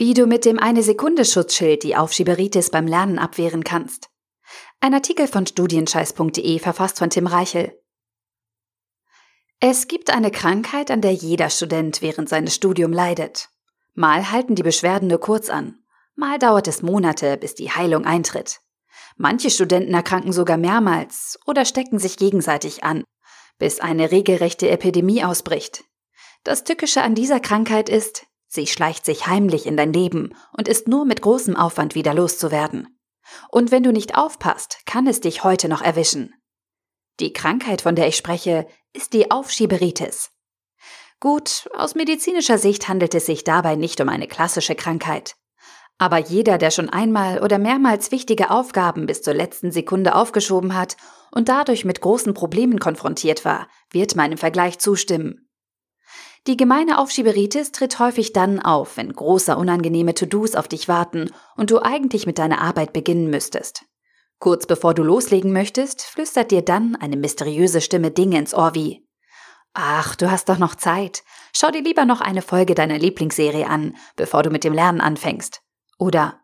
Wie du mit dem Eine-Sekunde-Schutzschild die Aufschieberitis beim Lernen abwehren kannst. Ein Artikel von studienscheiß.de verfasst von Tim Reichel. Es gibt eine Krankheit, an der jeder Student während seines Studiums leidet. Mal halten die Beschwerden nur kurz an, mal dauert es Monate, bis die Heilung eintritt. Manche Studenten erkranken sogar mehrmals oder stecken sich gegenseitig an, bis eine regelrechte Epidemie ausbricht. Das Tückische an dieser Krankheit ist, Sie schleicht sich heimlich in dein Leben und ist nur mit großem Aufwand wieder loszuwerden. Und wenn du nicht aufpasst, kann es dich heute noch erwischen. Die Krankheit, von der ich spreche, ist die Aufschieberitis. Gut, aus medizinischer Sicht handelt es sich dabei nicht um eine klassische Krankheit. Aber jeder, der schon einmal oder mehrmals wichtige Aufgaben bis zur letzten Sekunde aufgeschoben hat und dadurch mit großen Problemen konfrontiert war, wird meinem Vergleich zustimmen. Die gemeine Aufschieberitis tritt häufig dann auf, wenn große unangenehme To-Dos auf dich warten und du eigentlich mit deiner Arbeit beginnen müsstest. Kurz bevor du loslegen möchtest, flüstert dir dann eine mysteriöse Stimme Dinge ins Ohr wie Ach, du hast doch noch Zeit. Schau dir lieber noch eine Folge deiner Lieblingsserie an, bevor du mit dem Lernen anfängst. Oder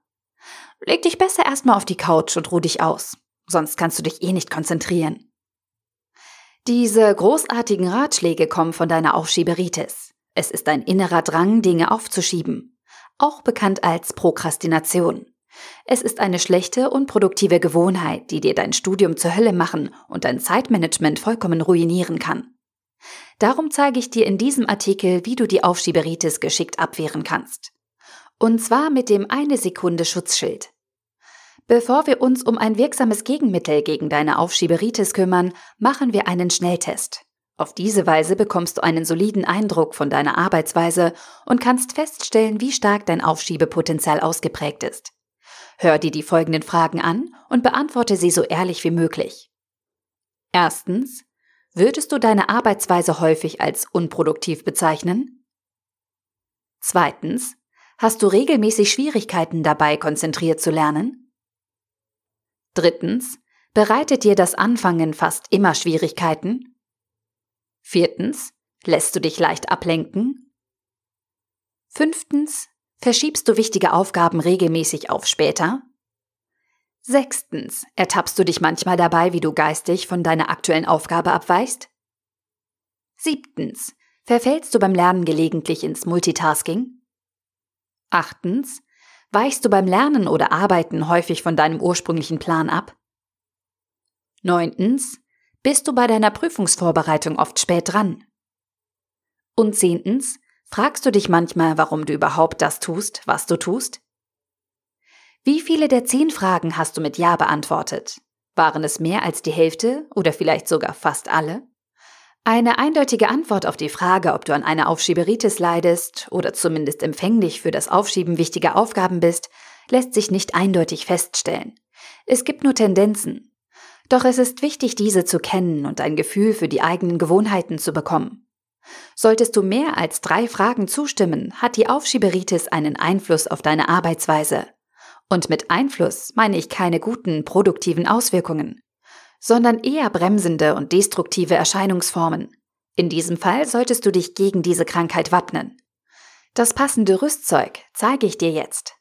Leg dich besser erstmal auf die Couch und ruh dich aus, sonst kannst du dich eh nicht konzentrieren. Diese großartigen Ratschläge kommen von deiner Aufschieberitis. Es ist ein innerer Drang, Dinge aufzuschieben, auch bekannt als Prokrastination. Es ist eine schlechte, unproduktive Gewohnheit, die dir dein Studium zur Hölle machen und dein Zeitmanagement vollkommen ruinieren kann. Darum zeige ich dir in diesem Artikel, wie du die Aufschieberitis geschickt abwehren kannst. Und zwar mit dem eine Sekunde Schutzschild. Bevor wir uns um ein wirksames Gegenmittel gegen deine Aufschieberitis kümmern, machen wir einen Schnelltest. Auf diese Weise bekommst du einen soliden Eindruck von deiner Arbeitsweise und kannst feststellen, wie stark dein Aufschiebepotenzial ausgeprägt ist. Hör dir die folgenden Fragen an und beantworte sie so ehrlich wie möglich. Erstens, würdest du deine Arbeitsweise häufig als unproduktiv bezeichnen? Zweitens, hast du regelmäßig Schwierigkeiten dabei, konzentriert zu lernen? Drittens, bereitet dir das Anfangen fast immer Schwierigkeiten? Viertens, lässt du dich leicht ablenken? Fünftens, verschiebst du wichtige Aufgaben regelmäßig auf später? Sechstens, ertappst du dich manchmal dabei, wie du geistig von deiner aktuellen Aufgabe abweichst? Siebtens, verfällst du beim Lernen gelegentlich ins Multitasking? Achtens, Weichst du beim Lernen oder Arbeiten häufig von deinem ursprünglichen Plan ab? Neuntens, bist du bei deiner Prüfungsvorbereitung oft spät dran? Und zehntens, fragst du dich manchmal, warum du überhaupt das tust, was du tust? Wie viele der zehn Fragen hast du mit Ja beantwortet? Waren es mehr als die Hälfte oder vielleicht sogar fast alle? Eine eindeutige Antwort auf die Frage, ob du an einer Aufschieberitis leidest oder zumindest empfänglich für das Aufschieben wichtiger Aufgaben bist, lässt sich nicht eindeutig feststellen. Es gibt nur Tendenzen. Doch es ist wichtig, diese zu kennen und ein Gefühl für die eigenen Gewohnheiten zu bekommen. Solltest du mehr als drei Fragen zustimmen, hat die Aufschieberitis einen Einfluss auf deine Arbeitsweise. Und mit Einfluss meine ich keine guten, produktiven Auswirkungen sondern eher bremsende und destruktive Erscheinungsformen. In diesem Fall solltest du dich gegen diese Krankheit wappnen. Das passende Rüstzeug zeige ich dir jetzt.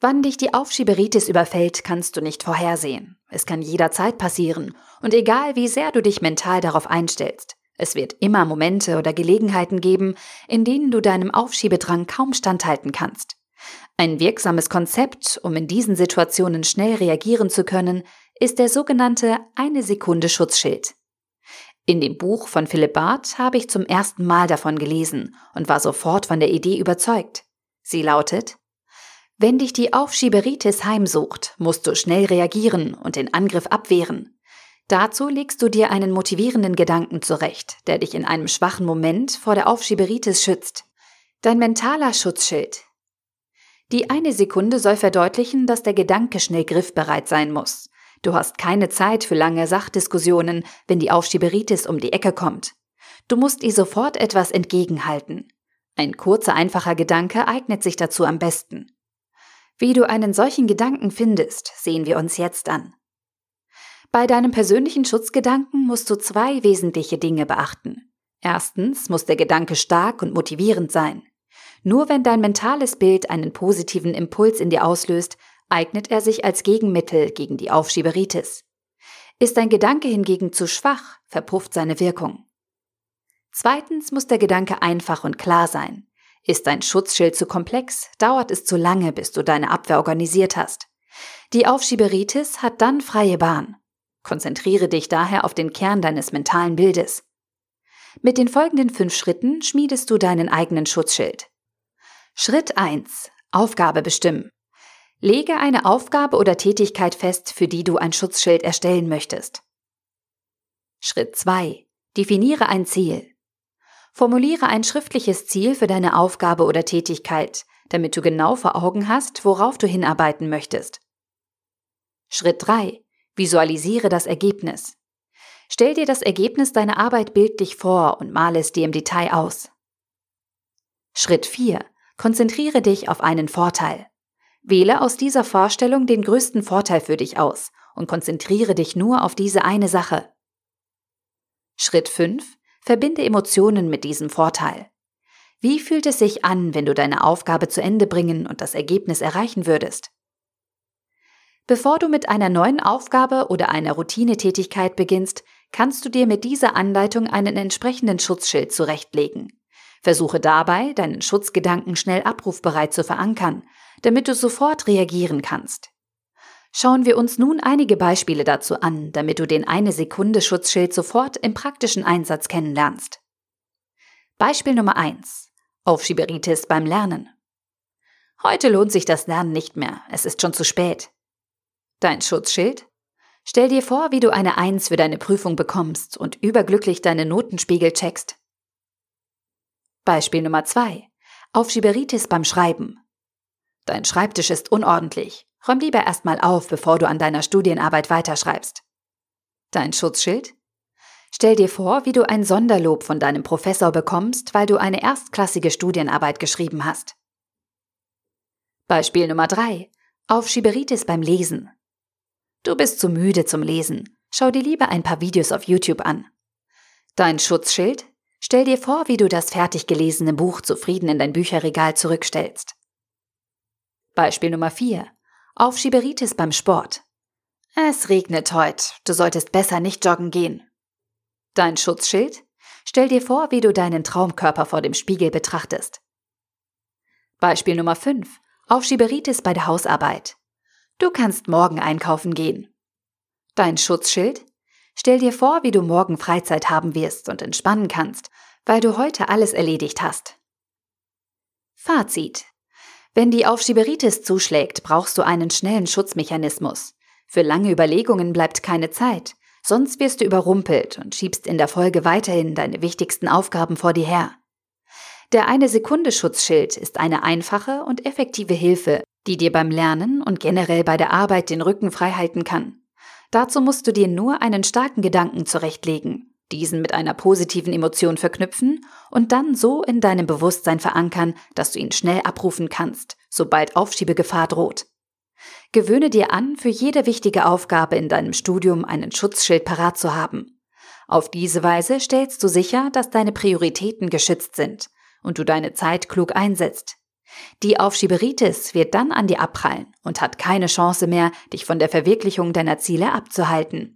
Wann dich die Aufschieberitis überfällt, kannst du nicht vorhersehen. Es kann jederzeit passieren und egal wie sehr du dich mental darauf einstellst, es wird immer Momente oder Gelegenheiten geben, in denen du deinem Aufschiebedrang kaum standhalten kannst. Ein wirksames Konzept, um in diesen Situationen schnell reagieren zu können, ist der sogenannte eine Sekunde Schutzschild. In dem Buch von Philipp Barth habe ich zum ersten Mal davon gelesen und war sofort von der Idee überzeugt. Sie lautet, wenn dich die Aufschieberitis heimsucht, musst du schnell reagieren und den Angriff abwehren. Dazu legst du dir einen motivierenden Gedanken zurecht, der dich in einem schwachen Moment vor der Aufschieberitis schützt. Dein mentaler Schutzschild. Die eine Sekunde soll verdeutlichen, dass der Gedanke schnell griffbereit sein muss. Du hast keine Zeit für lange Sachdiskussionen, wenn die Aufschieberitis um die Ecke kommt. Du musst ihr sofort etwas entgegenhalten. Ein kurzer, einfacher Gedanke eignet sich dazu am besten. Wie du einen solchen Gedanken findest, sehen wir uns jetzt an. Bei deinem persönlichen Schutzgedanken musst du zwei wesentliche Dinge beachten. Erstens muss der Gedanke stark und motivierend sein. Nur wenn dein mentales Bild einen positiven Impuls in dir auslöst, eignet er sich als Gegenmittel gegen die Aufschieberitis. Ist dein Gedanke hingegen zu schwach, verpufft seine Wirkung. Zweitens muss der Gedanke einfach und klar sein. Ist dein Schutzschild zu komplex, dauert es zu lange, bis du deine Abwehr organisiert hast. Die Aufschieberitis hat dann freie Bahn. Konzentriere dich daher auf den Kern deines mentalen Bildes. Mit den folgenden fünf Schritten schmiedest du deinen eigenen Schutzschild. Schritt 1. Aufgabe bestimmen. Lege eine Aufgabe oder Tätigkeit fest, für die du ein Schutzschild erstellen möchtest. Schritt 2. Definiere ein Ziel. Formuliere ein schriftliches Ziel für deine Aufgabe oder Tätigkeit, damit du genau vor Augen hast, worauf du hinarbeiten möchtest. Schritt 3. Visualisiere das Ergebnis. Stell dir das Ergebnis deiner Arbeit bildlich vor und male es dir im Detail aus. Schritt 4. Konzentriere dich auf einen Vorteil. Wähle aus dieser Vorstellung den größten Vorteil für dich aus und konzentriere dich nur auf diese eine Sache. Schritt 5. Verbinde Emotionen mit diesem Vorteil. Wie fühlt es sich an, wenn du deine Aufgabe zu Ende bringen und das Ergebnis erreichen würdest? Bevor du mit einer neuen Aufgabe oder einer Routinetätigkeit beginnst, kannst du dir mit dieser Anleitung einen entsprechenden Schutzschild zurechtlegen. Versuche dabei, deinen Schutzgedanken schnell abrufbereit zu verankern, damit du sofort reagieren kannst. Schauen wir uns nun einige Beispiele dazu an, damit du den eine Sekunde Schutzschild sofort im praktischen Einsatz kennenlernst. Beispiel Nummer 1. Aufschieberitis beim Lernen. Heute lohnt sich das Lernen nicht mehr, es ist schon zu spät. Dein Schutzschild? Stell dir vor, wie du eine Eins für deine Prüfung bekommst und überglücklich deine Notenspiegel checkst. Beispiel Nummer 2. Aufschieberitis beim Schreiben. Dein Schreibtisch ist unordentlich. Räum lieber erstmal auf, bevor du an deiner Studienarbeit weiterschreibst. Dein Schutzschild? Stell dir vor, wie du ein Sonderlob von deinem Professor bekommst, weil du eine erstklassige Studienarbeit geschrieben hast. Beispiel Nummer 3. Aufschieberitis beim Lesen. Du bist zu müde zum Lesen. Schau dir lieber ein paar Videos auf YouTube an. Dein Schutzschild? Stell dir vor, wie du das fertig gelesene Buch zufrieden in dein Bücherregal zurückstellst. Beispiel Nummer 4. Aufschieberitis beim Sport. Es regnet heute, du solltest besser nicht joggen gehen. Dein Schutzschild? Stell dir vor, wie du deinen Traumkörper vor dem Spiegel betrachtest. Beispiel Nummer 5. Aufschieberitis bei der Hausarbeit. Du kannst morgen einkaufen gehen. Dein Schutzschild? Stell dir vor, wie du morgen Freizeit haben wirst und entspannen kannst, weil du heute alles erledigt hast. Fazit. Wenn die Aufschieberitis zuschlägt, brauchst du einen schnellen Schutzmechanismus. Für lange Überlegungen bleibt keine Zeit, sonst wirst du überrumpelt und schiebst in der Folge weiterhin deine wichtigsten Aufgaben vor dir her. Der eine Sekunde Schutzschild ist eine einfache und effektive Hilfe, die dir beim Lernen und generell bei der Arbeit den Rücken frei halten kann. Dazu musst du dir nur einen starken Gedanken zurechtlegen, diesen mit einer positiven Emotion verknüpfen und dann so in deinem Bewusstsein verankern, dass du ihn schnell abrufen kannst, sobald Aufschiebegefahr droht. Gewöhne dir an, für jede wichtige Aufgabe in deinem Studium einen Schutzschild parat zu haben. Auf diese Weise stellst du sicher, dass deine Prioritäten geschützt sind und du deine Zeit klug einsetzt. Die Aufschieberitis wird dann an dir abprallen und hat keine Chance mehr, dich von der Verwirklichung deiner Ziele abzuhalten.